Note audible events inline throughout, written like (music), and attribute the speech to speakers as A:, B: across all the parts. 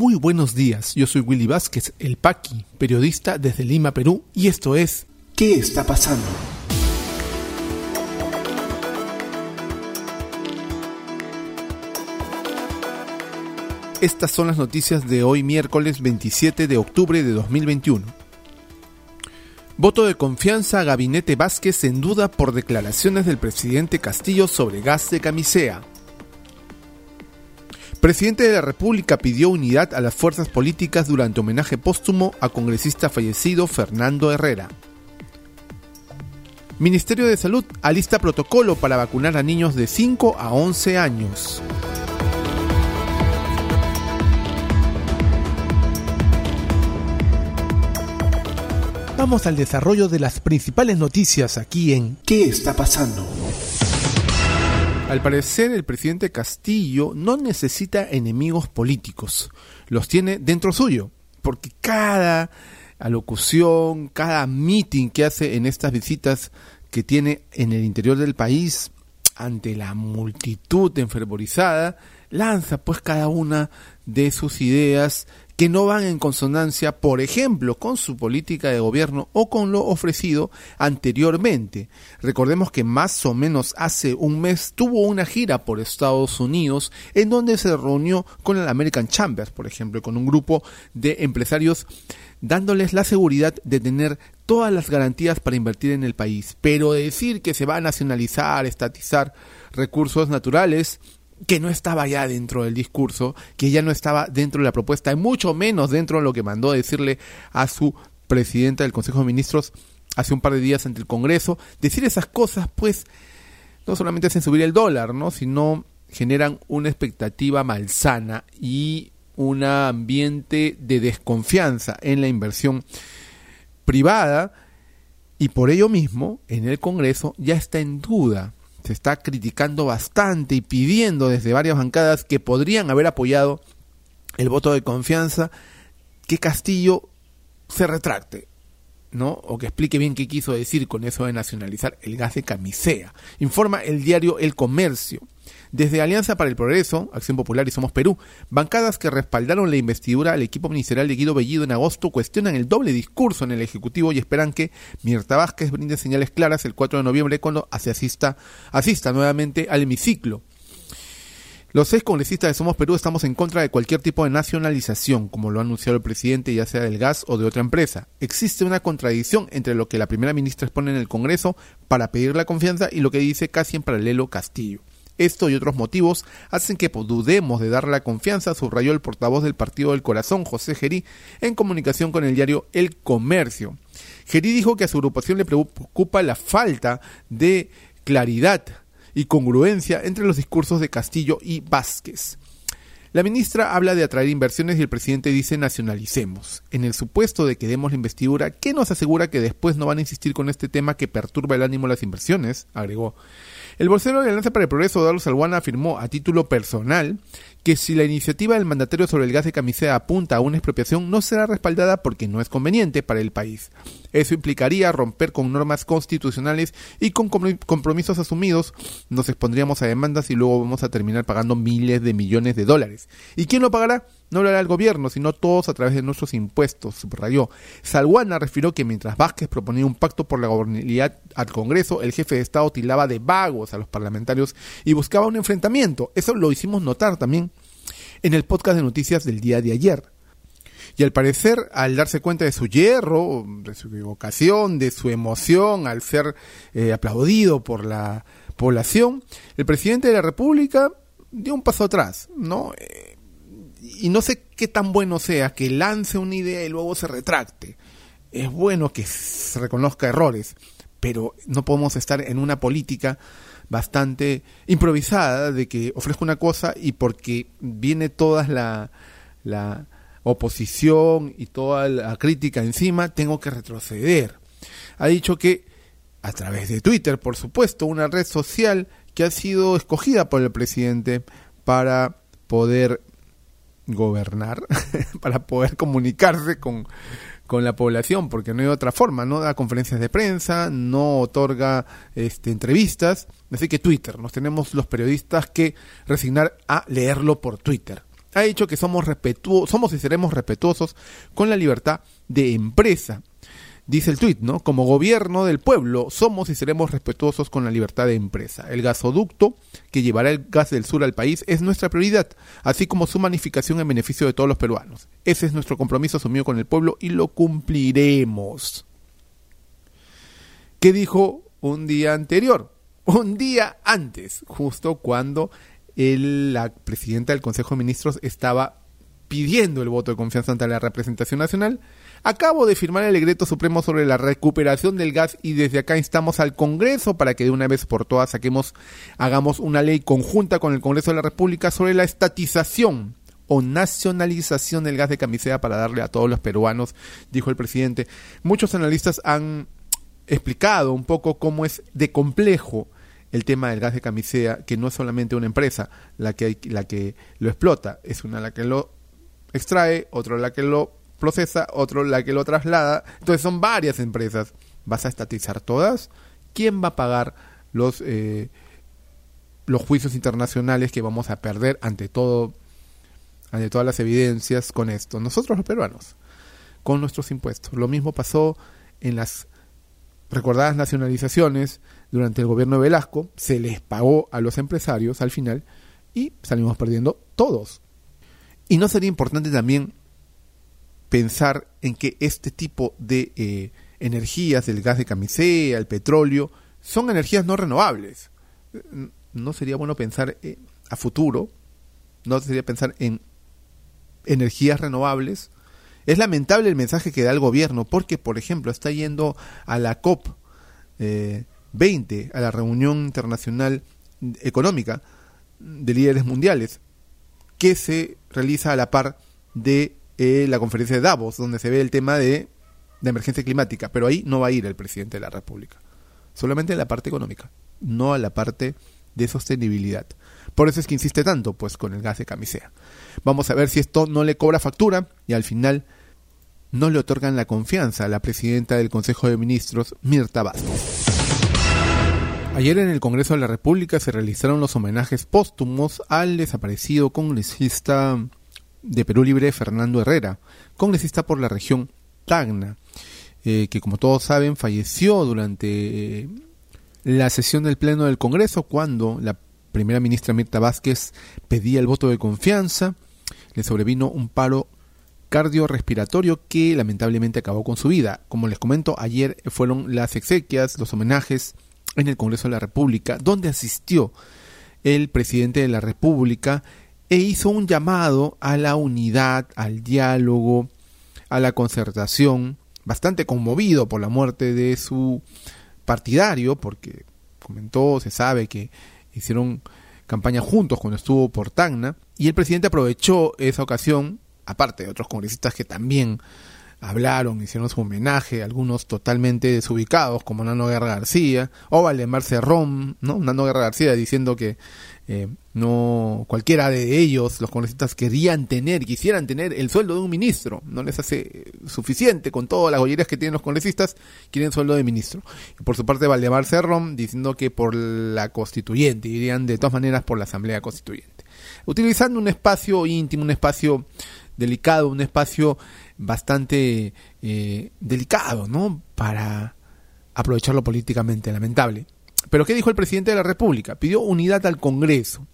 A: Muy buenos días, yo soy Willy Vázquez, el Paqui, periodista desde Lima, Perú, y esto es ¿Qué está pasando? Estas son las noticias de hoy miércoles 27 de octubre de 2021. Voto de confianza a Gabinete Vázquez en duda por declaraciones del presidente Castillo sobre gas de camisea. Presidente de la República pidió unidad a las fuerzas políticas durante homenaje póstumo a congresista fallecido Fernando Herrera. Ministerio de Salud alista protocolo para vacunar a niños de 5 a 11 años. Vamos al desarrollo de las principales noticias aquí en ¿Qué está pasando? Al parecer, el presidente Castillo no necesita enemigos políticos, los tiene dentro suyo, porque cada alocución, cada meeting que hace en estas visitas que tiene en el interior del país, ante la multitud enfervorizada, lanza pues cada una de sus ideas que no van en consonancia, por ejemplo, con su política de gobierno o con lo ofrecido anteriormente. Recordemos que más o menos hace un mes tuvo una gira por Estados Unidos en donde se reunió con el American Chambers, por ejemplo, con un grupo de empresarios dándoles la seguridad de tener todas las garantías para invertir en el país. Pero decir que se va a nacionalizar, estatizar recursos naturales, que no estaba ya dentro del discurso, que ya no estaba dentro de la propuesta, y mucho menos dentro de lo que mandó decirle a su presidenta del Consejo de Ministros hace un par de días ante el Congreso. Decir esas cosas, pues, no solamente hacen subir el dólar, ¿no? sino generan una expectativa malsana y un ambiente de desconfianza en la inversión privada y por ello mismo en el Congreso ya está en duda se está criticando bastante y pidiendo desde varias bancadas que podrían haber apoyado el voto de confianza que Castillo se retracte, ¿no? O que explique bien qué quiso decir con eso de nacionalizar el gas de camisea. Informa el diario El Comercio. Desde Alianza para el Progreso, Acción Popular y Somos Perú, bancadas que respaldaron la investidura al equipo ministerial de Guido Bellido en agosto cuestionan el doble discurso en el Ejecutivo y esperan que Mirta Vázquez brinde señales claras el 4 de noviembre cuando asista, asista nuevamente al hemiciclo. Los seis congresistas de Somos Perú estamos en contra de cualquier tipo de nacionalización, como lo ha anunciado el presidente, ya sea del gas o de otra empresa. Existe una contradicción entre lo que la primera ministra expone en el Congreso para pedir la confianza y lo que dice casi en paralelo Castillo. Esto y otros motivos hacen que dudemos de darle la confianza, subrayó el portavoz del Partido del Corazón, José Gerí, en comunicación con el diario El Comercio. Gerí dijo que a su agrupación le preocupa la falta de claridad y congruencia entre los discursos de Castillo y Vázquez. La ministra habla de atraer inversiones y el presidente dice nacionalicemos. En el supuesto de que demos la investidura, ¿qué nos asegura que después no van a insistir con este tema que perturba el ánimo de las inversiones? agregó. El bolsero de Alianza para el Progreso, Eduardo Salguana, afirmó a título personal que si la iniciativa del mandatario sobre el gas de camisea apunta a una expropiación, no será respaldada porque no es conveniente para el país. Eso implicaría romper con normas constitucionales y con compromisos asumidos nos expondríamos a demandas y luego vamos a terminar pagando miles de millones de dólares. ¿Y quién lo pagará? No lo hará el gobierno, sino todos a través de nuestros impuestos, subrayó. Salguana refirió que mientras Vázquez proponía un pacto por la gobernabilidad al Congreso, el jefe de Estado tilaba de vagos a los parlamentarios y buscaba un enfrentamiento. Eso lo hicimos notar también en el podcast de noticias del día de ayer. Y al parecer, al darse cuenta de su hierro, de su equivocación, de su emoción, al ser eh, aplaudido por la población, el presidente de la República dio un paso atrás, ¿no? Eh, y no sé qué tan bueno sea que lance una idea y luego se retracte. Es bueno que se reconozca errores, pero no podemos estar en una política bastante improvisada de que ofrezco una cosa y porque viene toda la, la oposición y toda la crítica encima, tengo que retroceder. Ha dicho que a través de Twitter, por supuesto, una red social que ha sido escogida por el presidente para poder gobernar, (laughs) para poder comunicarse con, con la población, porque no hay otra forma, no da conferencias de prensa, no otorga este, entrevistas, así que Twitter, nos tenemos los periodistas que resignar a leerlo por Twitter. ha dicho que somos, somos y seremos respetuosos con la libertad de empresa. Dice el tuit, ¿no? Como gobierno del pueblo, somos y seremos respetuosos con la libertad de empresa. El gasoducto que llevará el gas del sur al país es nuestra prioridad, así como su magnificación en beneficio de todos los peruanos. Ese es nuestro compromiso asumido con el pueblo y lo cumpliremos. ¿Qué dijo un día anterior? Un día antes, justo cuando la presidenta del Consejo de Ministros estaba pidiendo el voto de confianza ante la representación nacional. Acabo de firmar el decreto supremo sobre la recuperación del gas y desde acá instamos al Congreso para que de una vez por todas saquemos, hagamos una ley conjunta con el Congreso de la República sobre la estatización o nacionalización del gas de camisea para darle a todos los peruanos, dijo el presidente. Muchos analistas han explicado un poco cómo es de complejo el tema del gas de camisea, que no es solamente una empresa la que, la que lo explota, es una la que lo extrae, otra la que lo procesa, otro la que lo traslada. Entonces son varias empresas. ¿Vas a estatizar todas? ¿Quién va a pagar los, eh, los juicios internacionales que vamos a perder ante todo, ante todas las evidencias con esto? Nosotros los peruanos, con nuestros impuestos. Lo mismo pasó en las recordadas nacionalizaciones durante el gobierno de Velasco, se les pagó a los empresarios al final y salimos perdiendo todos. Y no sería importante también pensar en que este tipo de eh, energías, el gas de camisea, el petróleo, son energías no renovables. No sería bueno pensar eh, a futuro, no sería pensar en energías renovables. Es lamentable el mensaje que da el gobierno porque, por ejemplo, está yendo a la COP eh, 20 a la reunión internacional económica de líderes mundiales que se realiza a la par de eh, la conferencia de Davos, donde se ve el tema de, de emergencia climática, pero ahí no va a ir el presidente de la República, solamente en la parte económica, no a la parte de sostenibilidad. Por eso es que insiste tanto, pues, con el gas de camisea. Vamos a ver si esto no le cobra factura y al final no le otorgan la confianza a la presidenta del Consejo de Ministros, Mirta Vázquez. Ayer en el Congreso de la República se realizaron los homenajes póstumos al desaparecido congresista de Perú Libre Fernando Herrera, congresista por la región Tacna, eh, que como todos saben falleció durante eh, la sesión del Pleno del Congreso cuando la primera ministra Mirta Vázquez pedía el voto de confianza, le sobrevino un paro cardiorrespiratorio que lamentablemente acabó con su vida. Como les comento, ayer fueron las exequias, los homenajes en el Congreso de la República, donde asistió el presidente de la República e hizo un llamado a la unidad, al diálogo, a la concertación, bastante conmovido por la muerte de su partidario, porque comentó, se sabe que hicieron campaña juntos cuando estuvo por Tacna, y el presidente aprovechó esa ocasión, aparte de otros congresistas que también hablaron, hicieron su homenaje, algunos totalmente desubicados, como Nano Guerra García, o Valdemar Cerrón, ¿no? Nano Guerra García diciendo que eh, no cualquiera de ellos, los congresistas, querían tener, quisieran tener el sueldo de un ministro, no les hace suficiente con todas las gollerías que tienen los congresistas, quieren sueldo de ministro. Y por su parte Valdemar Cerrón diciendo que por la constituyente, dirían de todas maneras por la asamblea constituyente. Utilizando un espacio íntimo, un espacio delicado, un espacio bastante eh, delicado, ¿no? Para aprovecharlo políticamente, lamentable. Pero ¿qué dijo el presidente de la República? Pidió unidad al Congreso.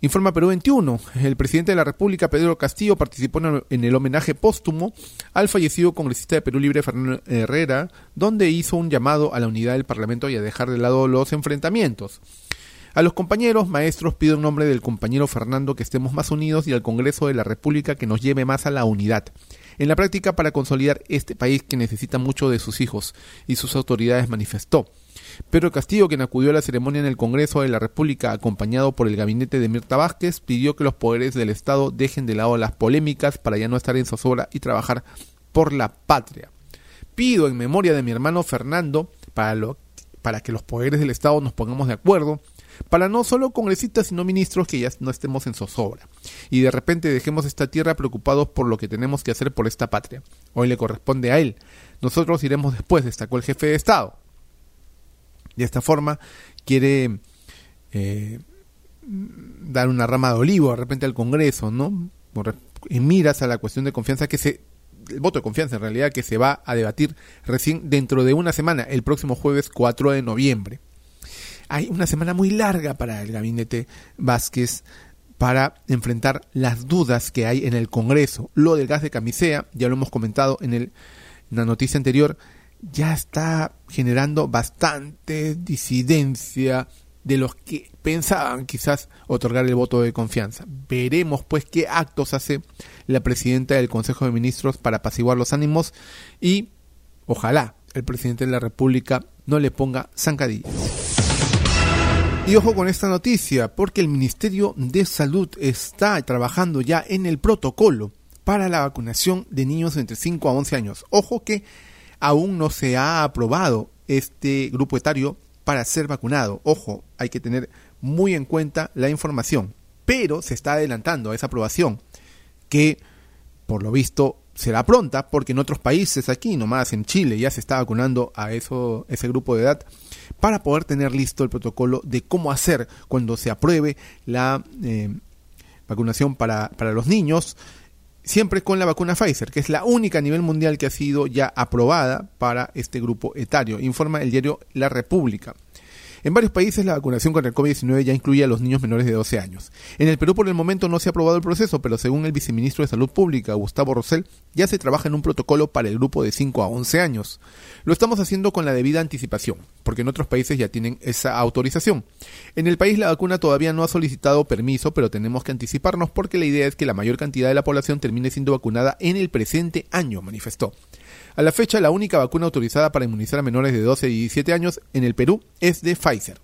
A: Informa Perú 21. El presidente de la República, Pedro Castillo, participó en el homenaje póstumo al fallecido congresista de Perú Libre, Fernando Herrera, donde hizo un llamado a la unidad del Parlamento y a dejar de lado los enfrentamientos. A los compañeros maestros pido en nombre del compañero Fernando que estemos más unidos y al Congreso de la República que nos lleve más a la unidad. En la práctica, para consolidar este país que necesita mucho de sus hijos y sus autoridades manifestó. Pedro Castillo, quien acudió a la ceremonia en el Congreso de la República acompañado por el gabinete de Mirta Vázquez, pidió que los poderes del Estado dejen de lado las polémicas para ya no estar en zozobra y trabajar por la patria. Pido en memoria de mi hermano Fernando para, lo, para que los poderes del Estado nos pongamos de acuerdo para no solo congresistas, sino ministros que ya no estemos en zozobra. Y de repente dejemos esta tierra preocupados por lo que tenemos que hacer por esta patria. Hoy le corresponde a él. Nosotros iremos después, destacó el jefe de Estado. De esta forma quiere eh, dar una rama de olivo de repente al Congreso, ¿no? en miras a la cuestión de confianza que se el voto de confianza en realidad que se va a debatir recién dentro de una semana, el próximo jueves 4 de noviembre. Hay una semana muy larga para el gabinete Vázquez para enfrentar las dudas que hay en el Congreso. Lo del gas de camisea, ya lo hemos comentado en, el, en la noticia anterior, ya está generando bastante disidencia de los que pensaban quizás otorgar el voto de confianza. Veremos pues qué actos hace la presidenta del Consejo de Ministros para apaciguar los ánimos y ojalá el presidente de la República no le ponga zancadillas. Y ojo con esta noticia, porque el Ministerio de Salud está trabajando ya en el protocolo para la vacunación de niños entre 5 a 11 años. Ojo que aún no se ha aprobado este grupo etario para ser vacunado. Ojo, hay que tener muy en cuenta la información, pero se está adelantando a esa aprobación que por lo visto será pronta porque en otros países aquí, nomás en Chile, ya se está vacunando a eso, ese grupo de edad para poder tener listo el protocolo de cómo hacer cuando se apruebe la eh, vacunación para, para los niños siempre con la vacuna Pfizer, que es la única a nivel mundial que ha sido ya aprobada para este grupo etario, informa el diario La República. En varios países la vacunación contra el COVID-19 ya incluye a los niños menores de 12 años. En el Perú por el momento no se ha aprobado el proceso, pero según el viceministro de Salud Pública, Gustavo Rosell, ya se trabaja en un protocolo para el grupo de 5 a 11 años. Lo estamos haciendo con la debida anticipación, porque en otros países ya tienen esa autorización. En el país la vacuna todavía no ha solicitado permiso, pero tenemos que anticiparnos porque la idea es que la mayor cantidad de la población termine siendo vacunada en el presente año, manifestó. A la fecha, la única vacuna autorizada para inmunizar a menores de 12 y 17 años en el Perú es de Pfizer.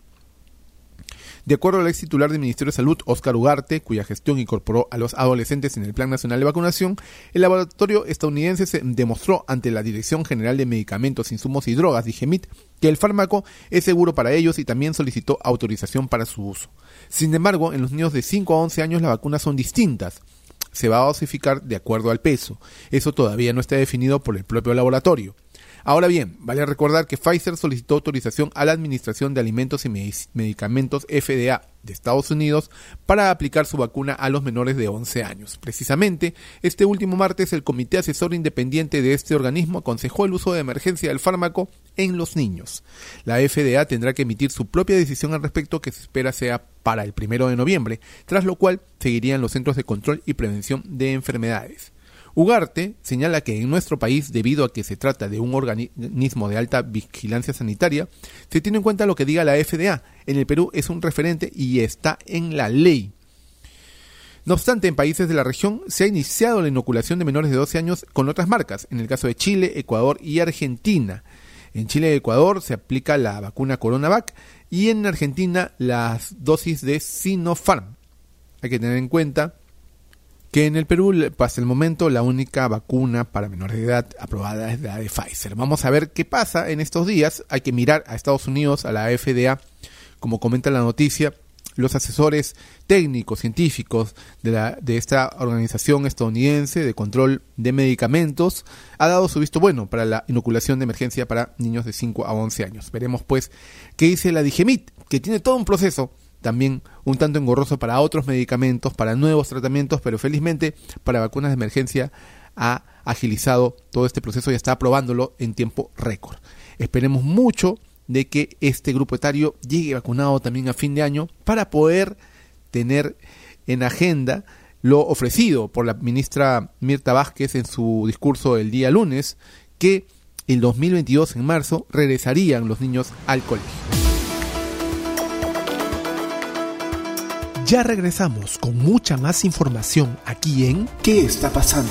A: De acuerdo al ex titular del Ministerio de Salud, Oscar Ugarte, cuya gestión incorporó a los adolescentes en el Plan Nacional de Vacunación, el laboratorio estadounidense se demostró ante la Dirección General de Medicamentos, Insumos y Drogas, DIGEMIT, que el fármaco es seguro para ellos y también solicitó autorización para su uso. Sin embargo, en los niños de 5 a 11 años las vacunas son distintas se va a dosificar de acuerdo al peso. Eso todavía no está definido por el propio laboratorio. Ahora bien, vale recordar que Pfizer solicitó autorización a la Administración de Alimentos y Medicamentos FDA de Estados Unidos para aplicar su vacuna a los menores de 11 años. Precisamente, este último martes el Comité Asesor Independiente de este organismo aconsejó el uso de emergencia del fármaco en los niños. La FDA tendrá que emitir su propia decisión al respecto que se espera sea para el primero de noviembre, tras lo cual seguirían los Centros de Control y Prevención de Enfermedades. Ugarte señala que en nuestro país, debido a que se trata de un organismo de alta vigilancia sanitaria, se tiene en cuenta lo que diga la FDA. En el Perú es un referente y está en la ley. No obstante, en países de la región se ha iniciado la inoculación de menores de 12 años con otras marcas, en el caso de Chile, Ecuador y Argentina. En Chile y Ecuador se aplica la vacuna CoronaVac y en Argentina las dosis de Sinopharm. Hay que tener en cuenta que en el Perú, hasta el momento, la única vacuna para menores de edad aprobada es la de Pfizer. Vamos a ver qué pasa en estos días. Hay que mirar a Estados Unidos, a la FDA, como comenta la noticia, los asesores técnicos, científicos de, la, de esta organización estadounidense de control de medicamentos, ha dado su visto bueno para la inoculación de emergencia para niños de 5 a 11 años. Veremos pues qué dice la Digemit, que tiene todo un proceso también un tanto engorroso para otros medicamentos, para nuevos tratamientos, pero felizmente para vacunas de emergencia ha agilizado todo este proceso y está aprobándolo en tiempo récord. Esperemos mucho de que este grupo etario llegue vacunado también a fin de año para poder tener en agenda lo ofrecido por la ministra Mirta Vázquez en su discurso el día lunes, que el 2022 en marzo regresarían los niños al colegio. Ya regresamos con mucha más información aquí en ¿Qué está pasando?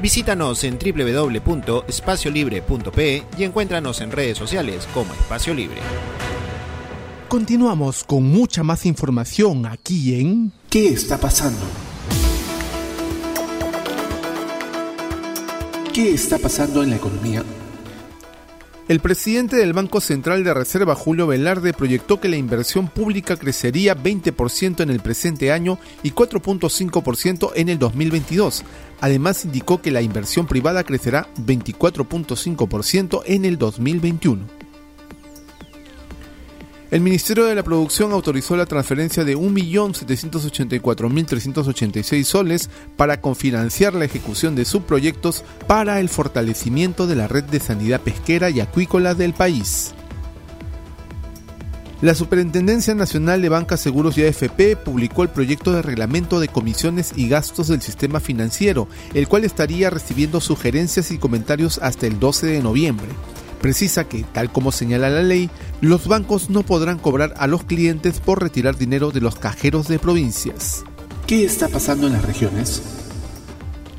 B: Visítanos en www.espaciolibre.pe y encuéntranos en redes sociales como Espacio Libre.
A: Continuamos con mucha más información aquí en ¿Qué está pasando? ¿Qué está pasando en la economía? El presidente del Banco Central de Reserva, Julio Velarde, proyectó que la inversión pública crecería 20% en el presente año y 4.5% en el 2022. Además, indicó que la inversión privada crecerá 24.5% en el 2021. El Ministerio de la Producción autorizó la transferencia de 1.784.386 soles para confinanciar la ejecución de subproyectos para el fortalecimiento de la red de sanidad pesquera y acuícola del país. La Superintendencia Nacional de Bancas, Seguros y AFP publicó el proyecto de reglamento de comisiones y gastos del sistema financiero, el cual estaría recibiendo sugerencias y comentarios hasta el 12 de noviembre precisa que, tal como señala la ley, los bancos no podrán cobrar a los clientes por retirar dinero de los cajeros de provincias. ¿Qué está pasando en las regiones?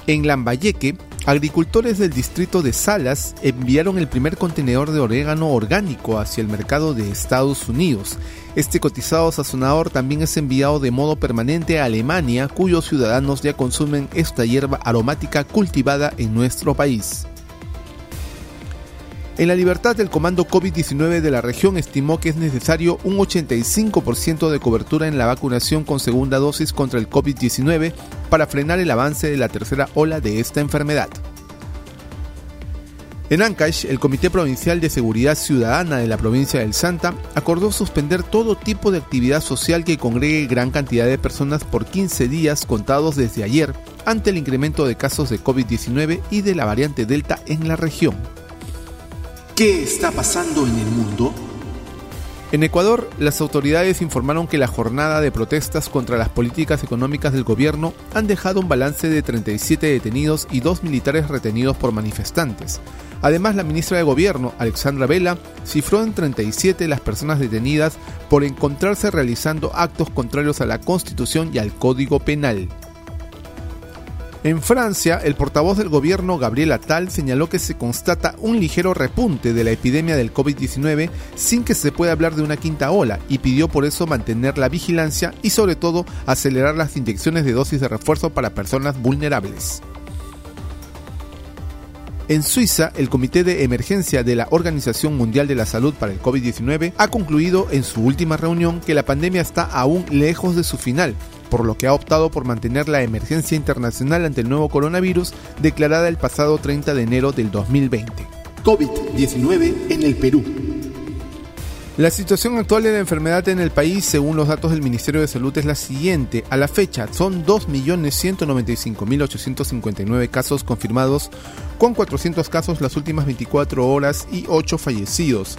A: En Lambayeque, agricultores del distrito de Salas enviaron el primer contenedor de orégano orgánico hacia el mercado de Estados Unidos. Este cotizado sazonador también es enviado de modo permanente a Alemania, cuyos ciudadanos ya consumen esta hierba aromática cultivada en nuestro país. En la libertad, el comando COVID-19 de la región estimó que es necesario un 85% de cobertura en la vacunación con segunda dosis contra el COVID-19 para frenar el avance de la tercera ola de esta enfermedad. En Ancash, el Comité Provincial de Seguridad Ciudadana de la provincia del Santa acordó suspender todo tipo de actividad social que congregue gran cantidad de personas por 15 días contados desde ayer ante el incremento de casos de COVID-19 y de la variante Delta en la región. ¿Qué está pasando en el mundo? En Ecuador, las autoridades informaron que la jornada de protestas contra las políticas económicas del gobierno han dejado un balance de 37 detenidos y dos militares retenidos por manifestantes. Además, la ministra de Gobierno, Alexandra Vela, cifró en 37 las personas detenidas por encontrarse realizando actos contrarios a la Constitución y al Código Penal. En Francia, el portavoz del gobierno Gabriel Attal señaló que se constata un ligero repunte de la epidemia del COVID-19 sin que se pueda hablar de una quinta ola y pidió por eso mantener la vigilancia y sobre todo acelerar las inyecciones de dosis de refuerzo para personas vulnerables. En Suiza, el Comité de Emergencia de la Organización Mundial de la Salud para el COVID-19 ha concluido en su última reunión que la pandemia está aún lejos de su final por lo que ha optado por mantener la emergencia internacional ante el nuevo coronavirus declarada el pasado 30 de enero del 2020. COVID-19 en el Perú. La situación actual de la enfermedad en el país, según los datos del Ministerio de Salud, es la siguiente. A la fecha, son 2.195.859 casos confirmados, con 400 casos las últimas 24 horas y 8 fallecidos.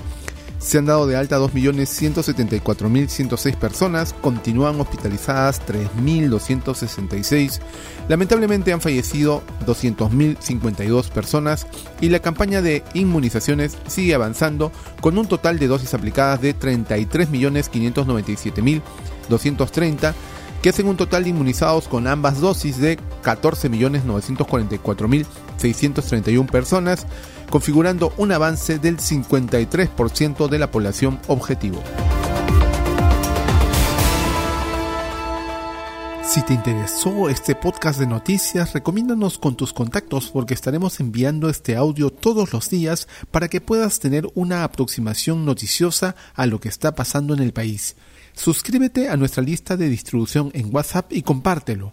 A: Se han dado de alta 2.174.106 personas, continúan hospitalizadas 3.266, lamentablemente han fallecido 200.052 personas y la campaña de inmunizaciones sigue avanzando con un total de dosis aplicadas de 33.597.230 que hacen un total de inmunizados con ambas dosis de 14.944.631 personas, configurando un avance del 53% de la población objetivo. Si te interesó este podcast de noticias, recomiéndanos con tus contactos porque estaremos enviando este audio todos los días para que puedas tener una aproximación noticiosa a lo que está pasando en el país. Suscríbete a nuestra lista de distribución en WhatsApp y compártelo.